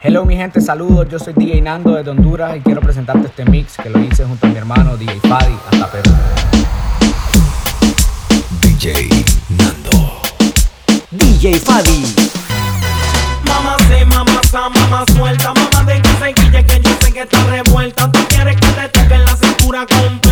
Hello mi gente, saludos, yo soy DJ Nando desde Honduras y quiero presentarte este mix que lo hice junto a mi hermano DJ Fadi hasta Perú. DJ Nando. DJ Fadi. Mamá se, mamá sa, mamá suelta, mamá de que se quille que yo sé que está revuelta, tú quieres que te toquen la cintura completa.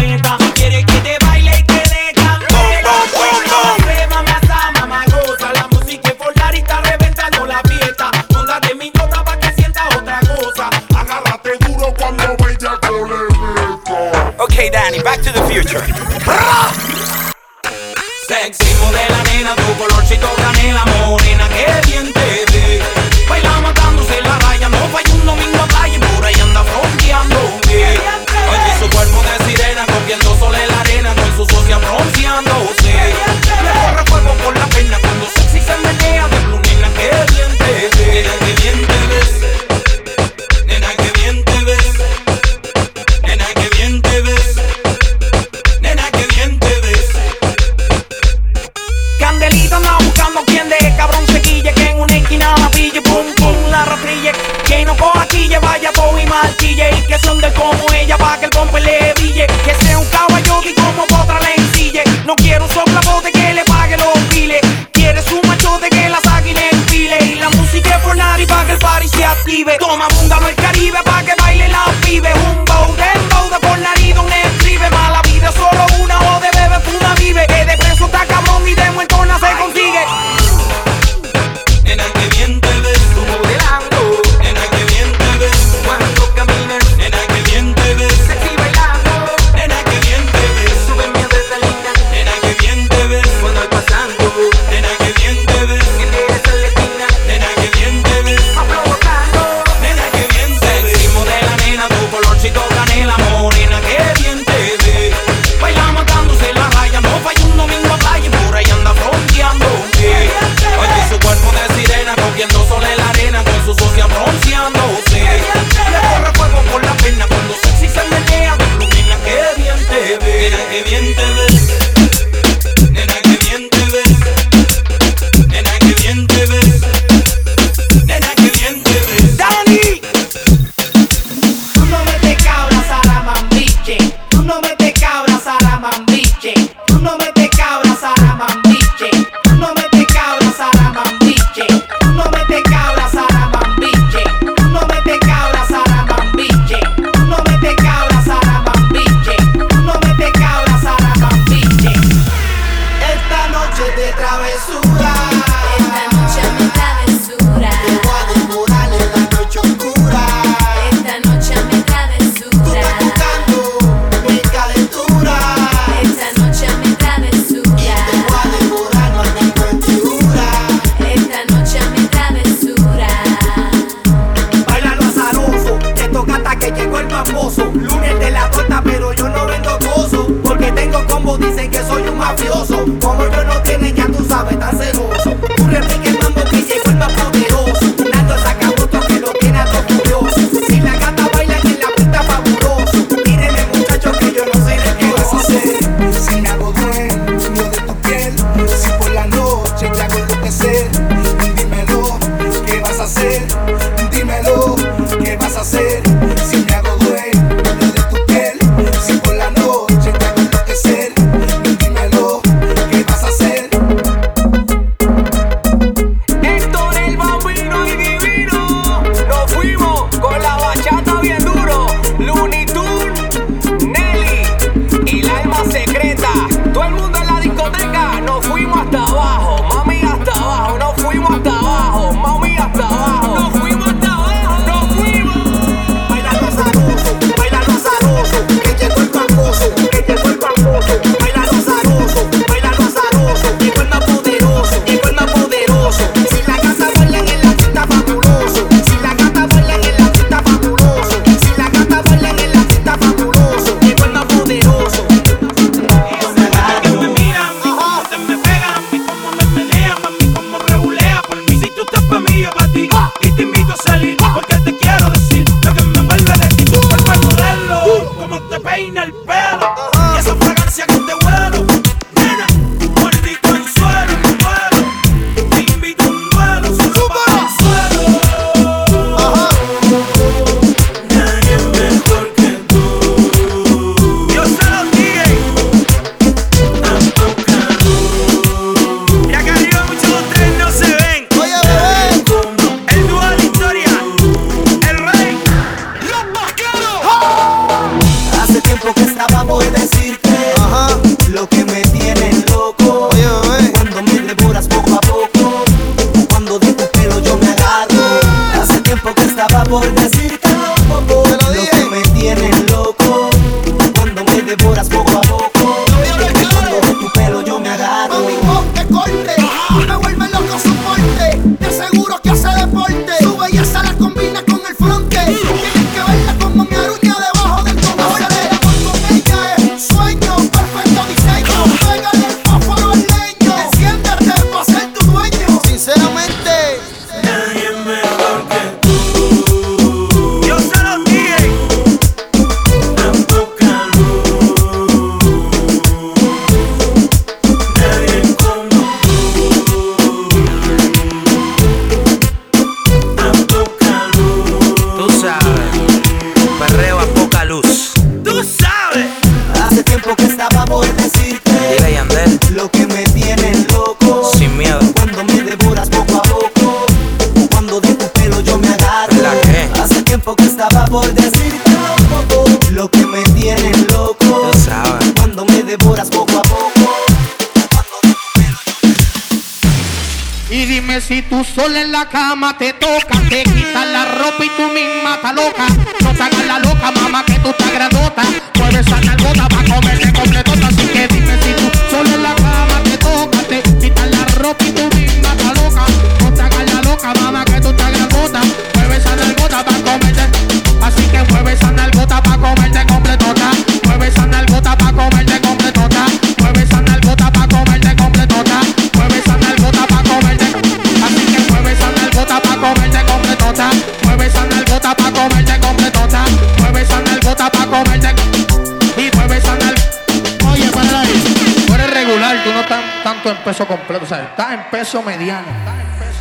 está en peso mediano.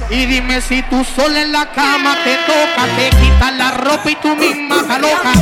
Y dime si tú sola en la cama te toca, te quitas la ropa y tú misma loca.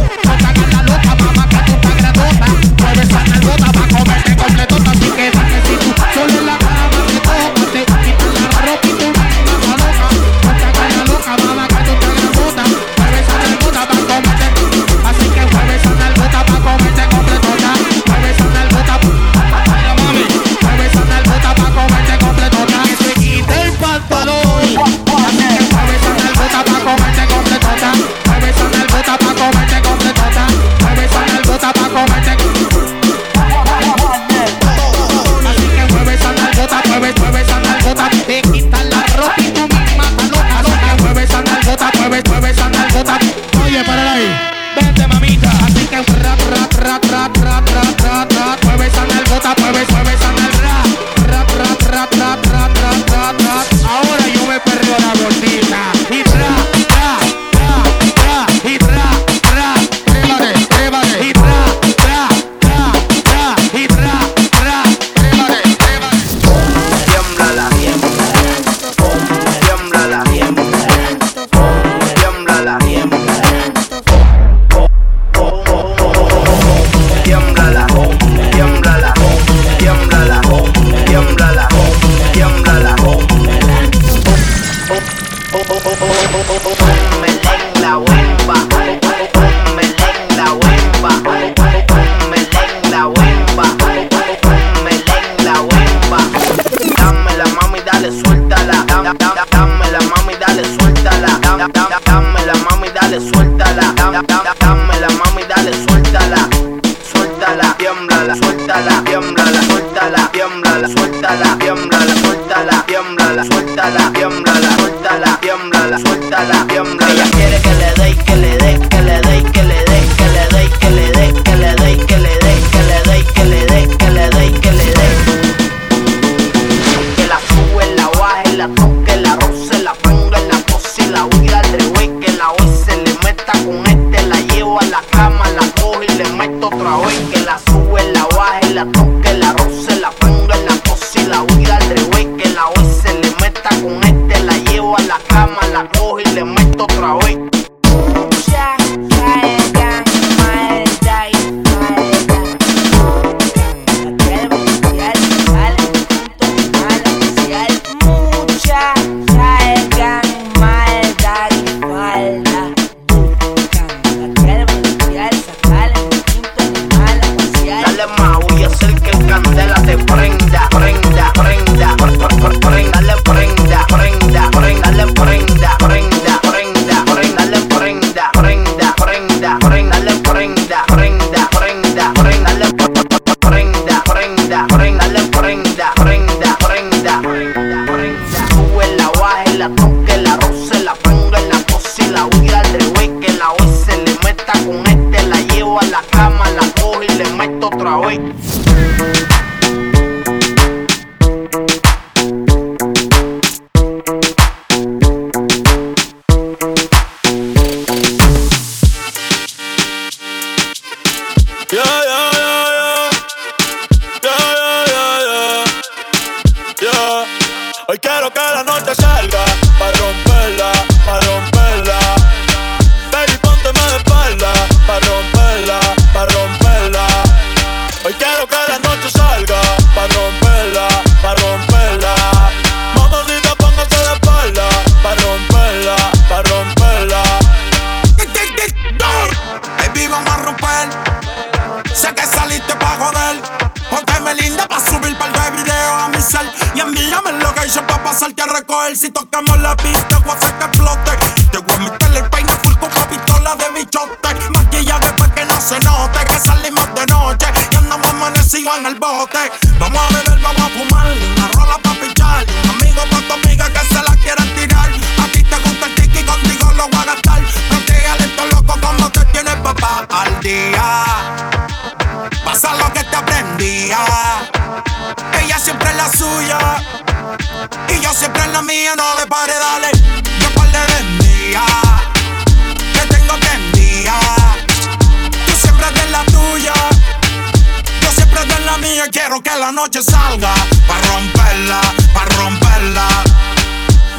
Quiero que la noche salga pa romperla, pa romperla.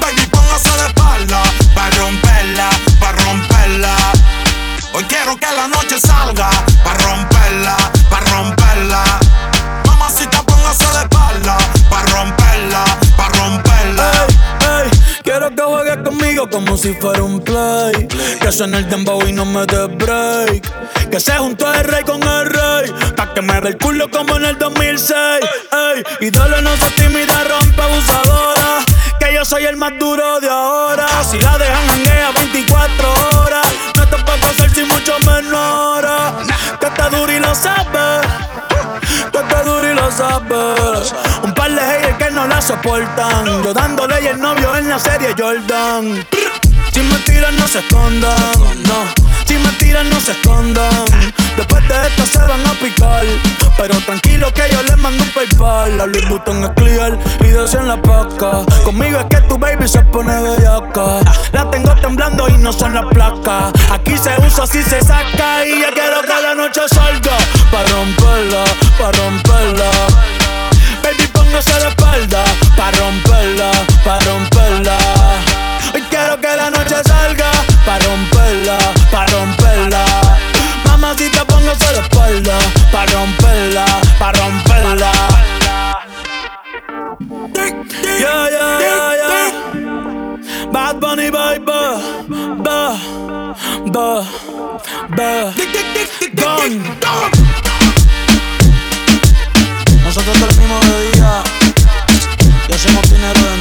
Baby, póngase de espalda pa romperla, pa romperla. Hoy quiero que la noche salga pa romperla, pa romperla. Mamacita, póngase de espalda pa romperla, pa romperla. Ey, quiero que juegues conmigo como si fuera un play. Que suene el dembow y no me dé break. Que se juntó el rey con el rey. Pa' que me dé el culo como en el 2006. Ey, dale no se tímida, rompe abusadora. Que yo soy el más duro de ahora. Si la dejan hanguea 24 horas. No te puedo hacer sin mucho menor. Que está duro y lo sabes. Tú estás duro y lo sabes. Un par de haters que no la soportan. Yo dándole y el novio en la serie Jordan. Si me tiran, no se escondan. No. Si me tiran, no se escondan. Después de esto se van a picar. Pero tranquilo que yo les mando un paypal. La Louis Vuitton es clear y de en la paca. Conmigo es que tu baby se pone bellaca. La tengo temblando y no son las placas. Aquí se usa, así se saca. Y ya quiero que la noche salga. Pa' romperla, pa' romperla. Baby, póngase la espalda. Pa' romperla, pa' romperla. Quiero que la noche salga. Pa' romperla, pa' romperla. Mamacita, póngase la espalda. Pa' romperla, pa' romperla. Yeah, yeah, yeah, yeah. Bad Bunny, baby. Ba, ba, ba. Gone. Nosotros dormimos de día y hacemos dinero de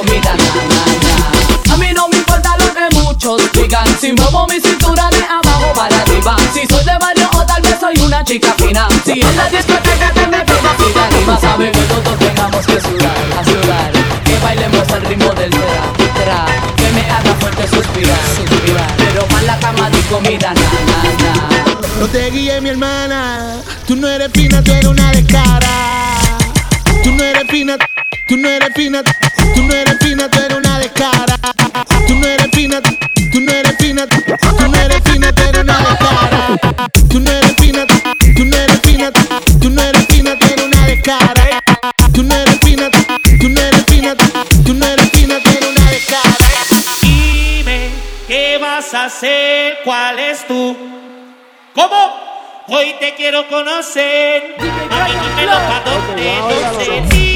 comida, na, na, na. A mí no me importa lo que muchos digan, si muevo mi cintura de abajo para arriba. Si soy de barrio o tal vez soy una chica fina. Si en la discoteca te me pega fina, anima, sabe que todos tengamos que sudar, a sudar. Que bailemos al ritmo del tra. Que me haga fuerte suspirar. Pero para la cama de comida, na, na, na. No te guíes, mi hermana, tú no eres fina, tú eres una descarada fina, tú no eres fina, tú no eres fina, tú eres una descara. Tú no eres fina, tú no eres fina, tú no eres fina, tú eres una descara. Tú no eres fina, tú no eres fina, tú no eres fina, tú eres una descara. Tú no eres fina, tú no eres fina, tú no eres fina, tú eres una descara. Dime, ¿qué vas a hacer? ¿Cuál es tu? ¿Cómo? Hoy te quiero conocer. Mami, dímelo pa' dónde, no sé.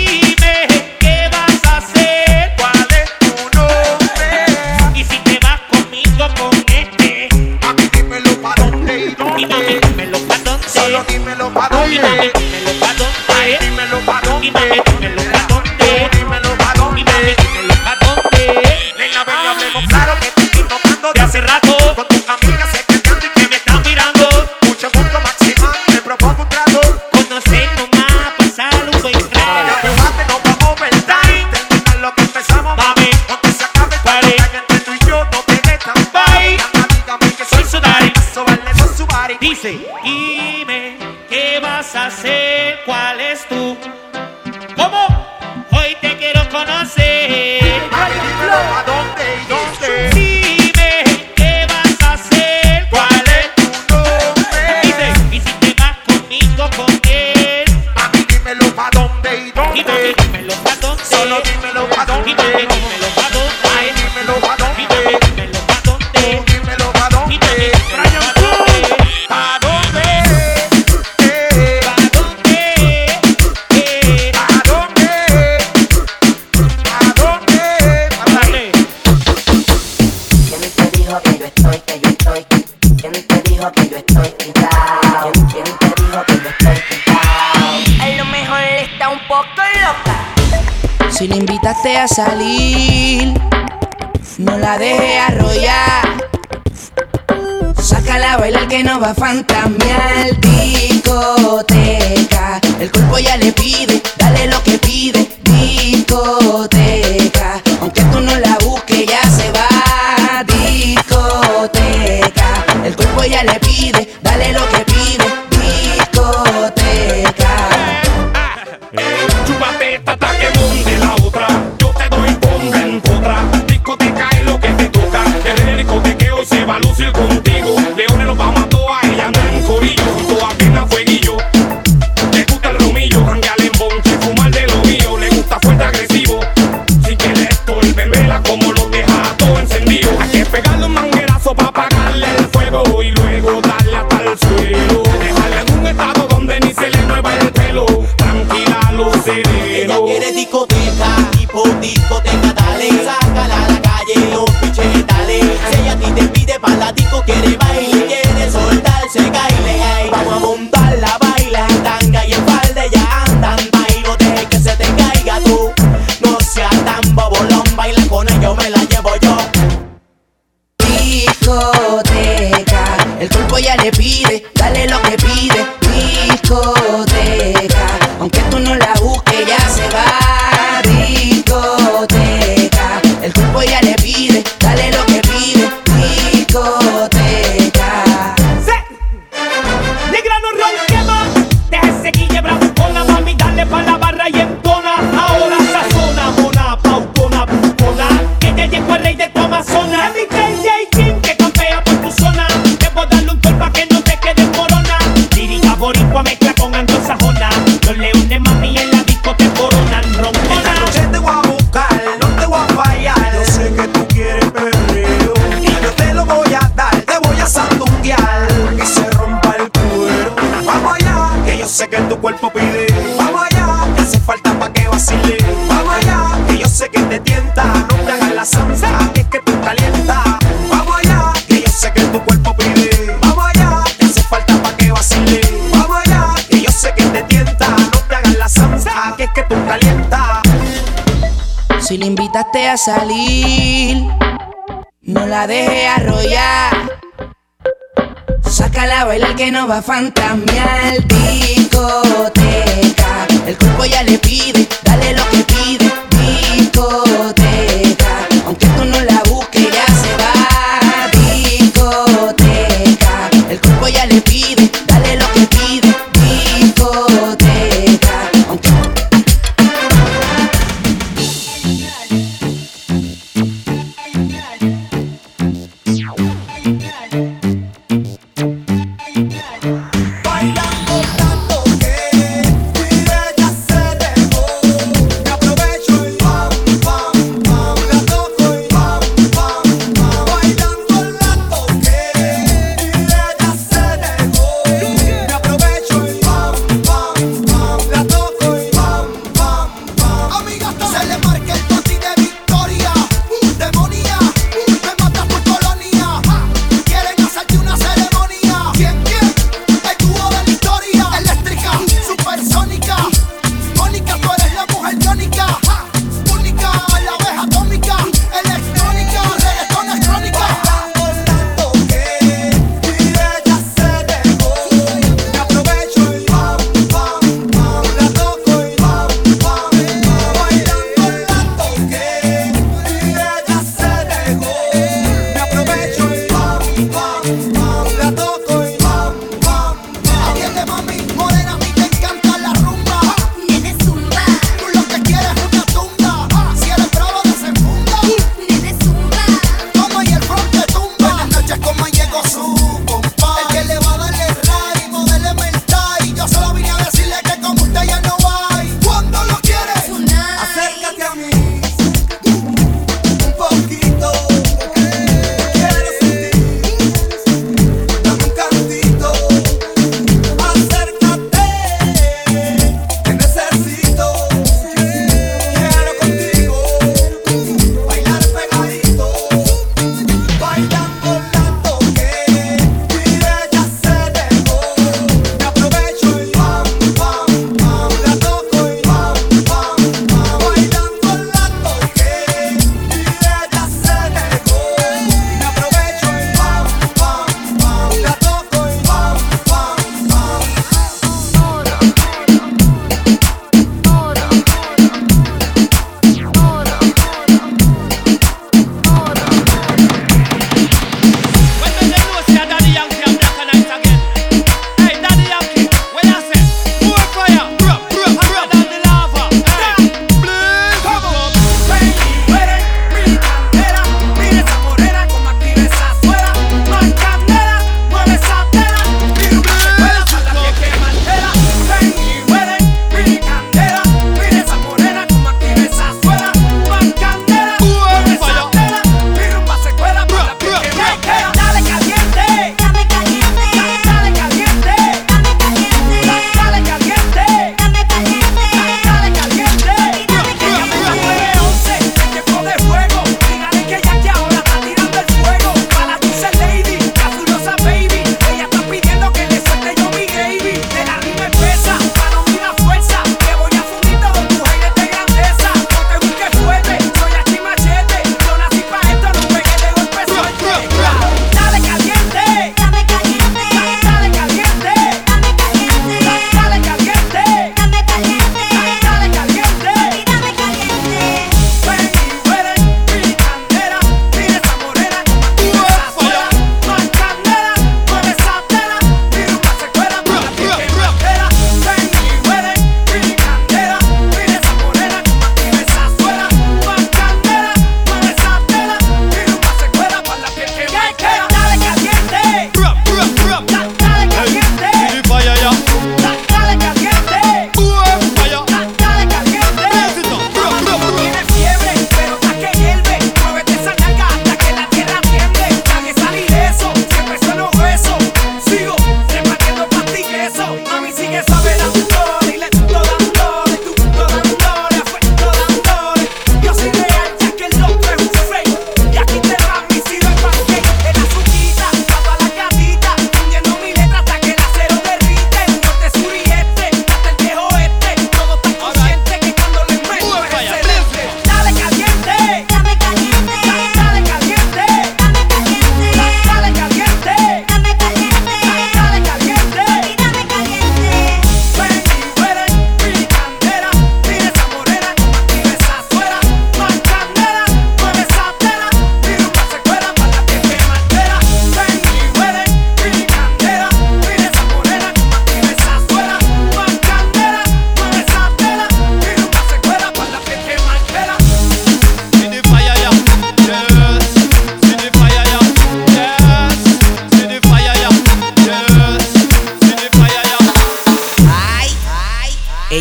Dímelo pa' dónde, dímelo pa' dónde, dímelo pa' dónde, dímelo pa' dónde. hacer. salir. No la deje arrollar. Sácala a bailar que no va a fantasmear. Discoteca, el cuerpo ya le pide. Salir, no la dejes arrollar. Sácala a bailar que no va a fantasmear discoteca. El cuerpo ya le pide, dale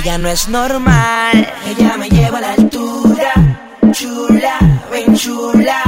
ella no es normal. Ella me lleva a la altura, chula, ven chula.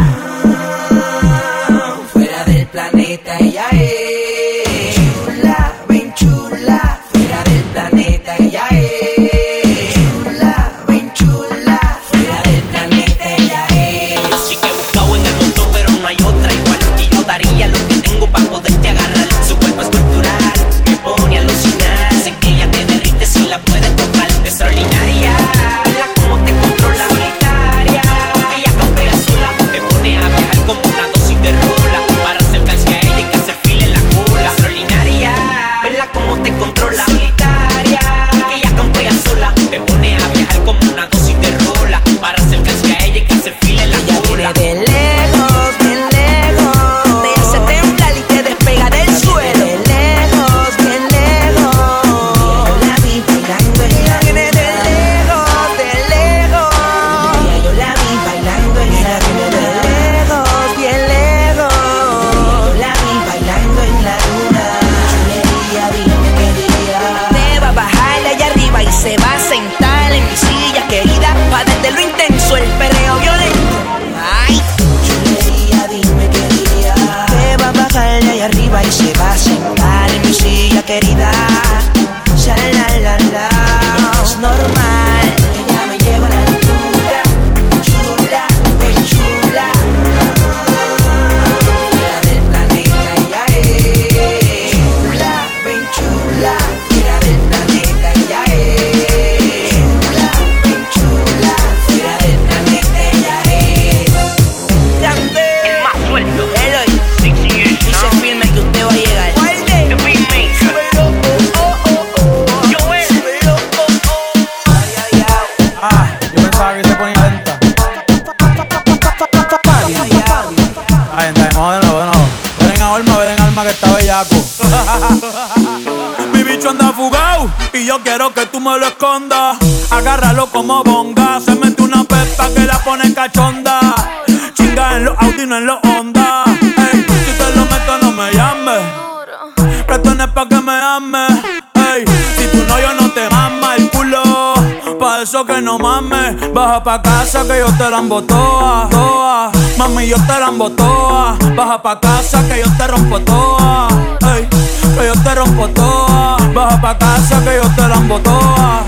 mames. Baja pa' casa que yo te la toa, toa. Mami, yo te la toa. Baja pa' casa que yo te rompo toa. Ey, que yo te rompo toa. Baja pa' casa que yo te la toa.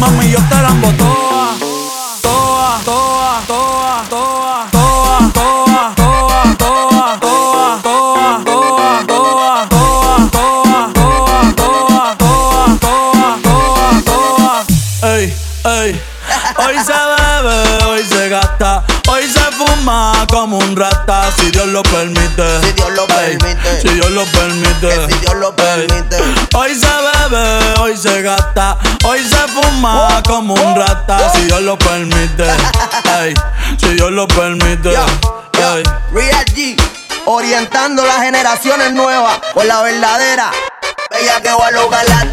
Mami, yo te la toa. si Dios lo permite. Si Dios lo permite. Si Dios lo permite. Si Dios lo permite. Hoy se bebe, hoy se gasta, hoy se fuma como un rata si Dios lo permite. Si Dios lo permite. Real G, orientando las generaciones nuevas por la verdadera. Ella que va a lograr la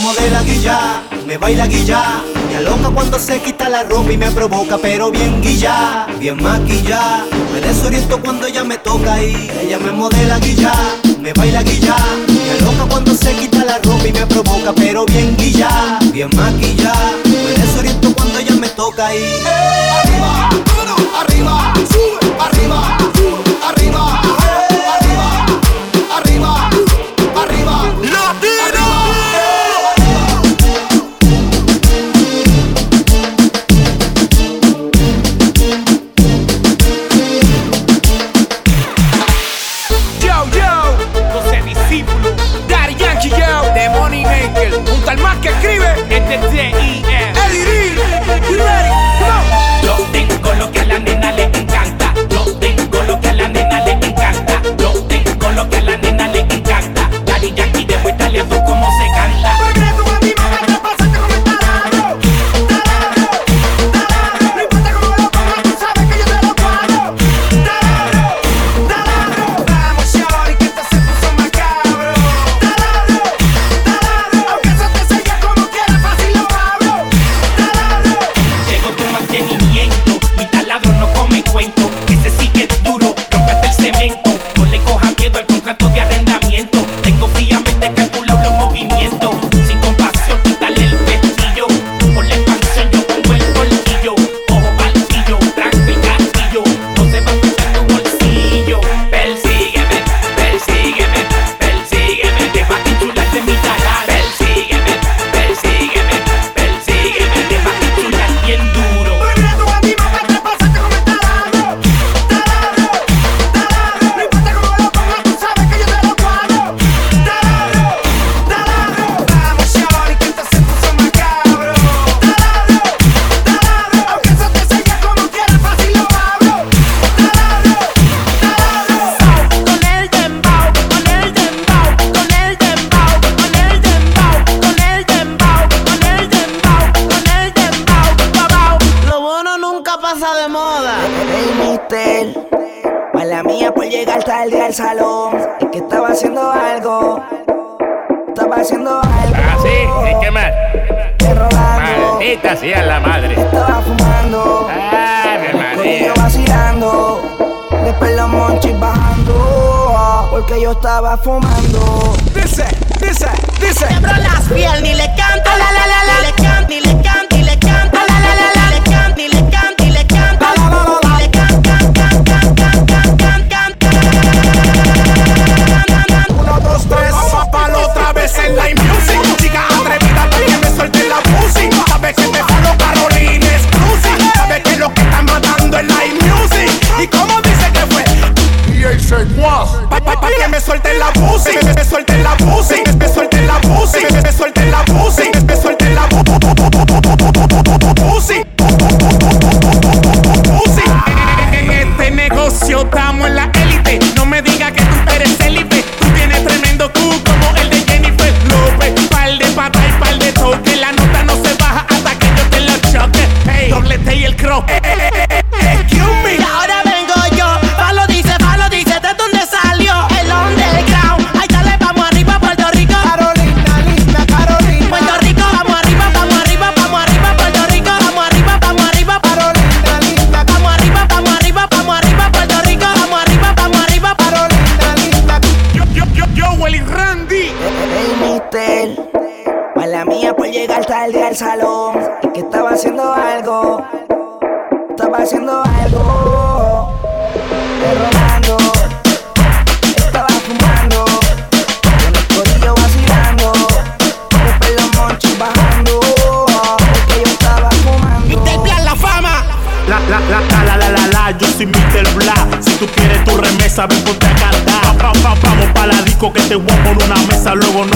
modela guilla, me baila guilla. Me aloca cuando se quita la ropa y me provoca, pero bien guilla, bien maquilla. Me desoriento cuando ella me toca y ella me modela guilla, me baila guilla. Me aloca cuando se quita la ropa y me provoca, pero bien guilla, bien maquilla. Me desoriento cuando ella me toca y. yo estaba fumando. Dice, dice, dice. Quebró las piel, ni le canto, la la la la, ni le canto, ni le canto. luego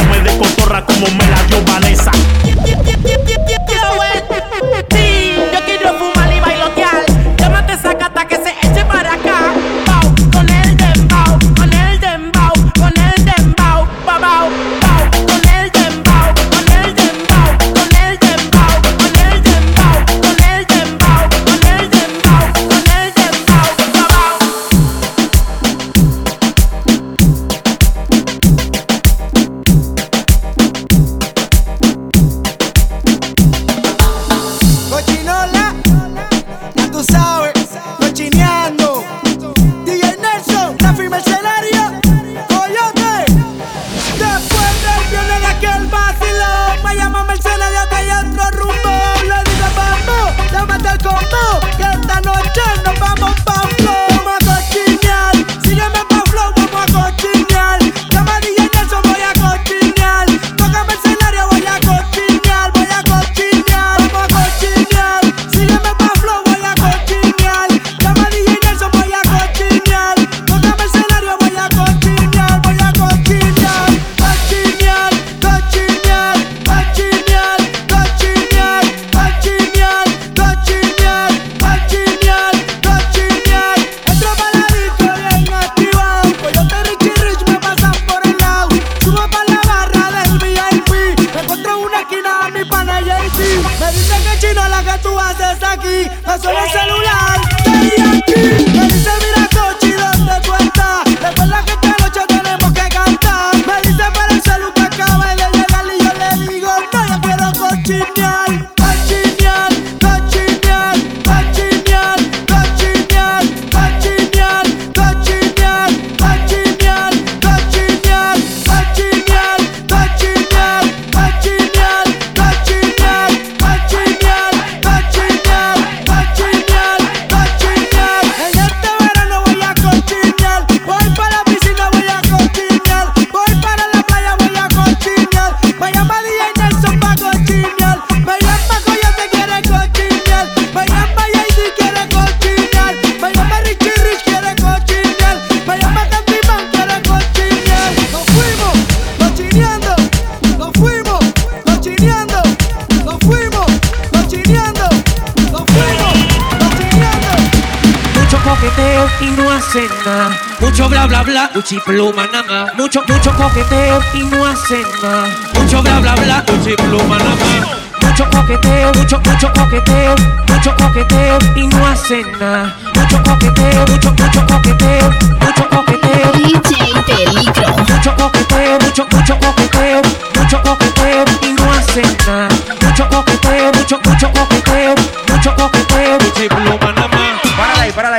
coqueteo y no hacen nada. Mucho bla bla bla, uchi pluma nada más. Mucho, mucho coqueteo y no hacen nada. Mucho bla bla bla, uchi pluma nada más. Mucho coqueteo, mucho, mucho coqueteo, mucho coqueteo y no hacen nada. Mucho coqueteo, mucho, mucho coqueteo, mucho coqueteo. DJ Peligro. Mucho coqueteo, mucho, mucho coqueteo, mucho coqueteo y no hacen nada. Mucho coqueteo, mucho, mucho coqueteo.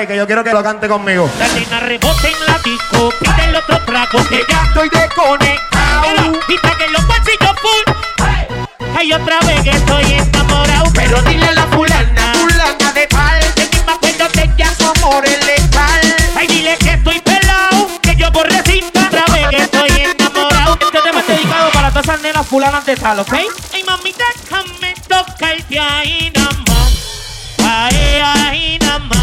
que yo quiero que lo cante conmigo. La nena rebota en la disco, pide el otro trago, que ya estoy desconectado. Pita que los bolsillos full. Hay otra vez que estoy enamorado. Pero dile a la fulana, fulana de tal, que ni me acuerdo de que a su amor es letal. Ay, dile que estoy pelado, que yo por otra vez que estoy enamorado. Este tema es dedicado para todas esas nenas fulanas de tal, ¿ok? Ay, mamita, déjame tocarte ahí nada más. Ahí, ahí nada más.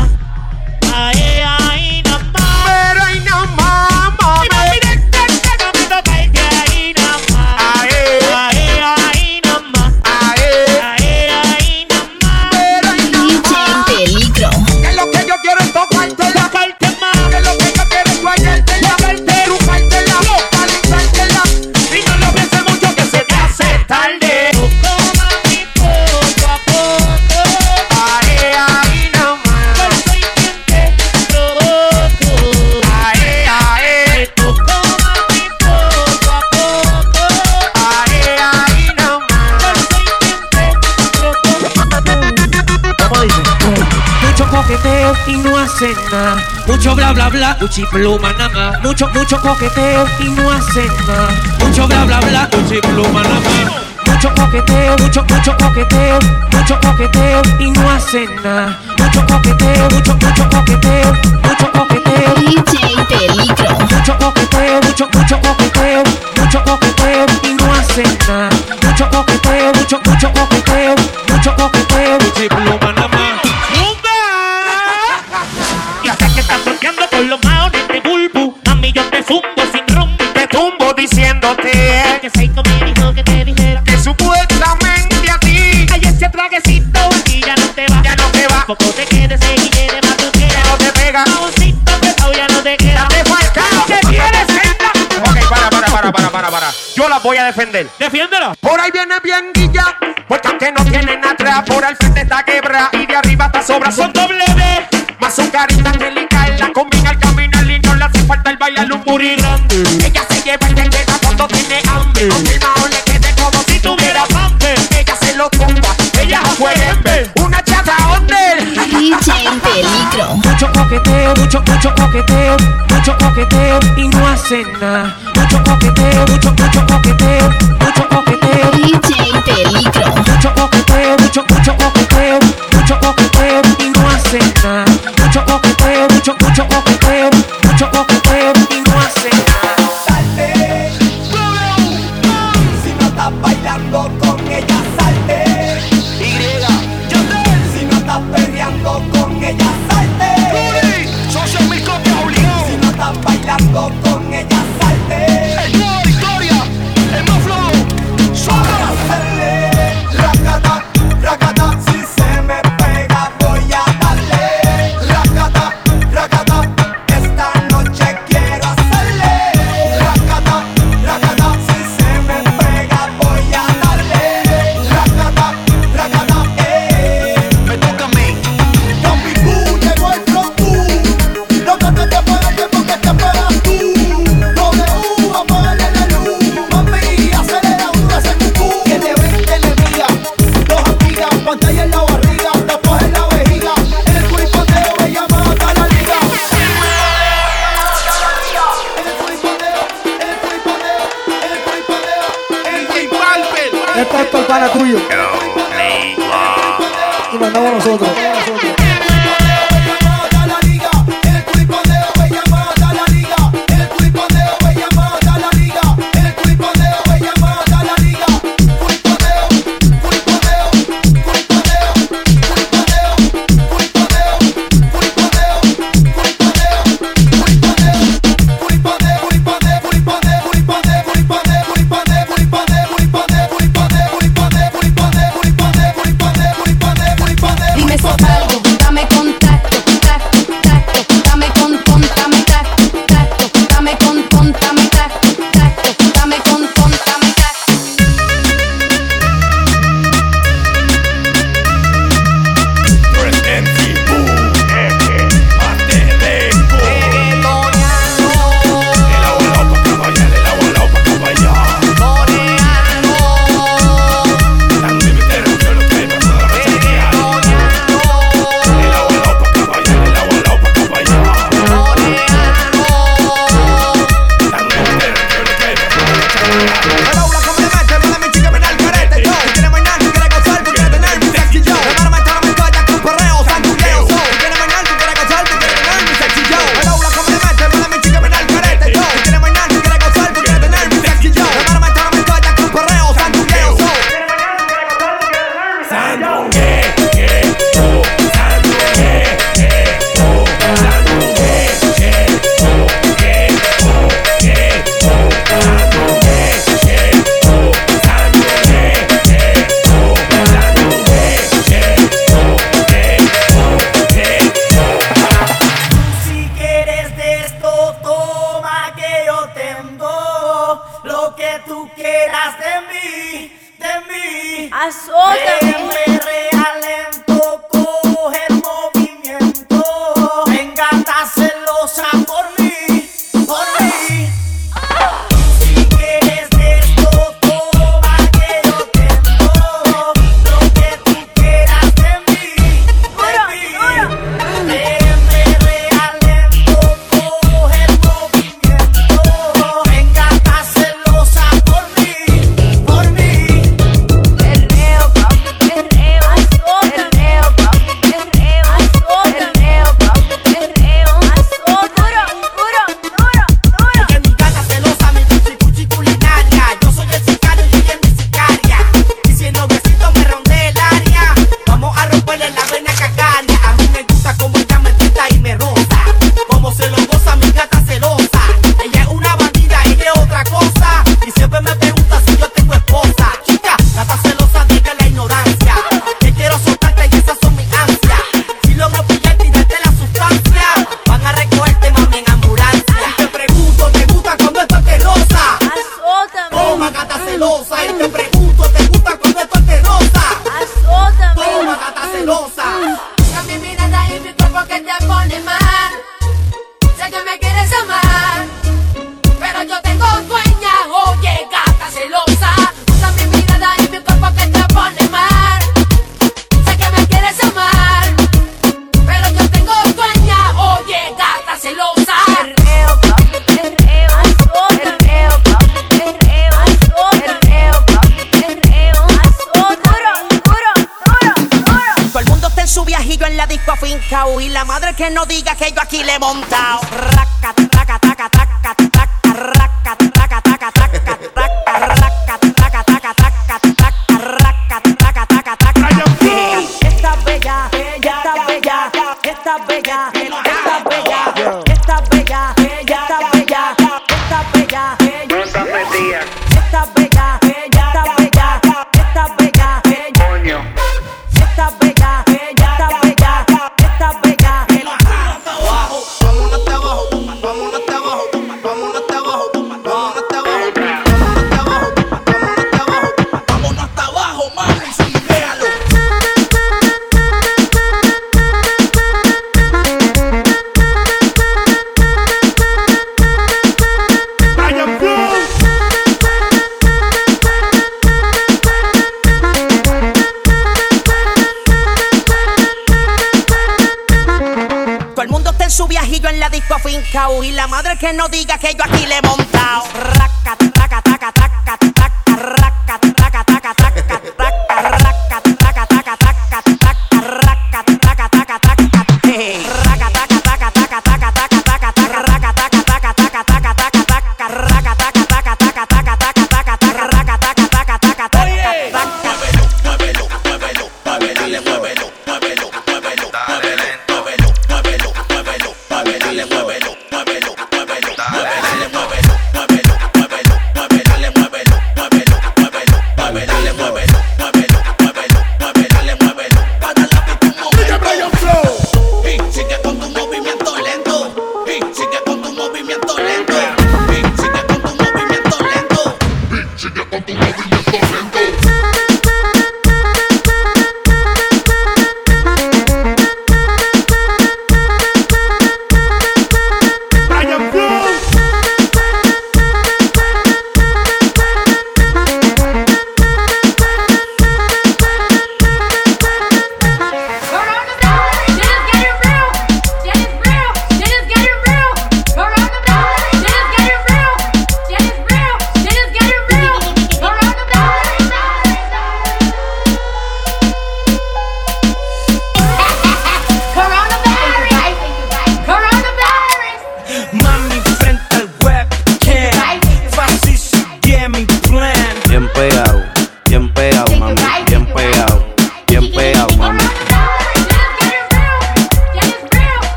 coqueteo y no hacen nada. Mucho bla bla bla, uchi pluma nada más. Mucho, mucho coqueteo y no hacen nada. Mucho bla bla bla, uchi pluma nada más. Mucho coqueteo, mucho, mucho coqueteo, mucho coqueteo y no hacen nada. Mucho coqueteo, mucho, mucho coqueteo, mucho coqueteo. DJ Peligro. Mucho coqueteo, mucho, mucho coqueteo, mucho coqueteo y no hacen nada. Mucho coqueteo, mucho, mucho coqueteo, mucho coqueteo. Uchi pluma diciéndote Que Seiko me dijo que te dijera Que supuestamente a ti. Hay ese traguecito y ya no te va. Ya no te va. Poco te quedes y de quieras. No te pega. Apretado ya no te queda. Te falta ¿Qué quieres entrar? Ok, para, para, para, para, para, para. Yo la voy a defender. Defiéndela Por ahí viene bien guilla, porque aunque no tienen atrás, por al frente está quebra y de arriba está sobra. Son doble D, más su carita angelical, la combina al caminar y no le hace falta el bailar un booty coqueteo, mucho, mucho coqueteo, mucho coqueteo y no hacen nada. Mucho coqueteo, mucho, mucho coqueteo, mucho coqueteo. DJ Peligro. Bailando con ella,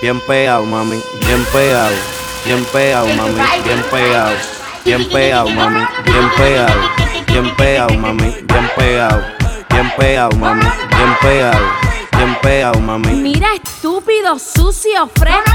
bien pegado, mami, bien pegado, bien pegado, mami, bien pegado, bien pegado, mami, bien pegado, bien pegado, mami, bien pegado, bien pegado, mami, bien pegado, bien pegado, mami. Mira, estúpido, sucio, fresco.